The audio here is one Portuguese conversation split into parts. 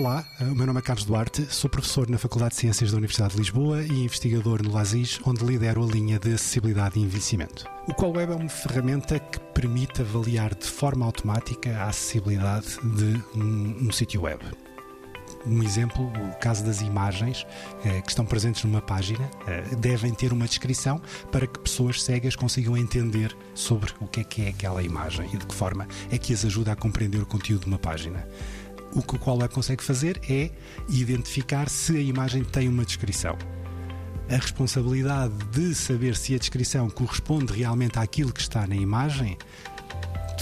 Olá, o meu nome é Carlos Duarte, sou professor na Faculdade de Ciências da Universidade de Lisboa e investigador no LASIS, onde lidero a linha de acessibilidade e envelhecimento. O Qual Web é uma ferramenta que permite avaliar de forma automática a acessibilidade de um, um sítio web. Um exemplo, o caso das imagens eh, que estão presentes numa página eh, devem ter uma descrição para que pessoas cegas consigam entender sobre o que é que é aquela imagem e de que forma é que as ajuda a compreender o conteúdo de uma página o que o Qualweb consegue fazer é identificar se a imagem tem uma descrição. A responsabilidade de saber se a descrição corresponde realmente àquilo que está na imagem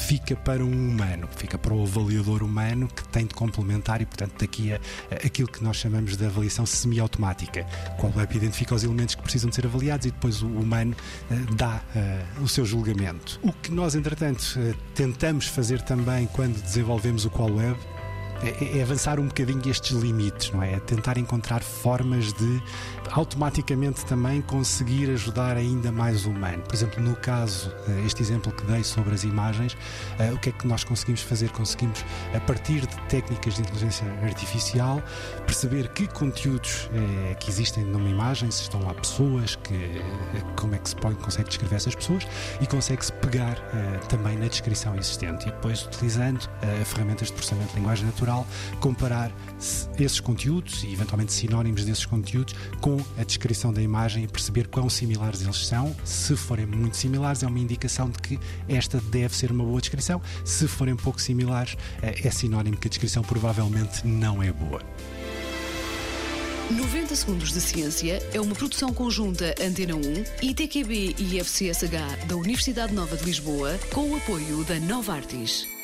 fica para um humano, fica para o avaliador humano que tem de complementar e, portanto, daqui a, a aquilo que nós chamamos de avaliação semiautomática. Qual web identifica os elementos que precisam de ser avaliados e depois o humano uh, dá uh, o seu julgamento. O que nós, entretanto, uh, tentamos fazer também quando desenvolvemos o Qual Web é, é, avançar um bocadinho estes limites, não é? É tentar encontrar formas de automaticamente também conseguir ajudar ainda mais o humano. Por exemplo, no caso, eh, este exemplo que dei sobre as imagens, eh, o que é que nós conseguimos fazer? Conseguimos, a partir de técnicas de inteligência artificial, perceber que conteúdos é, que existem numa imagem, se estão lá pessoas, que, como é que se pode, consegue descrever essas pessoas e consegue-se pegar também na descrição existente e depois, utilizando ferramentas de processamento de linguagem natural, comparar esses conteúdos e eventualmente sinónimos desses conteúdos com a descrição da imagem e perceber quão similares eles são. Se forem muito similares, é uma indicação de que esta deve ser uma boa descrição. Se forem pouco similares, é, é sinónimo que a descrição provavelmente não é boa. 90 Segundos de Ciência é uma produção conjunta Antena 1, ITQB e FCSH da Universidade Nova de Lisboa, com o apoio da Nova Artis.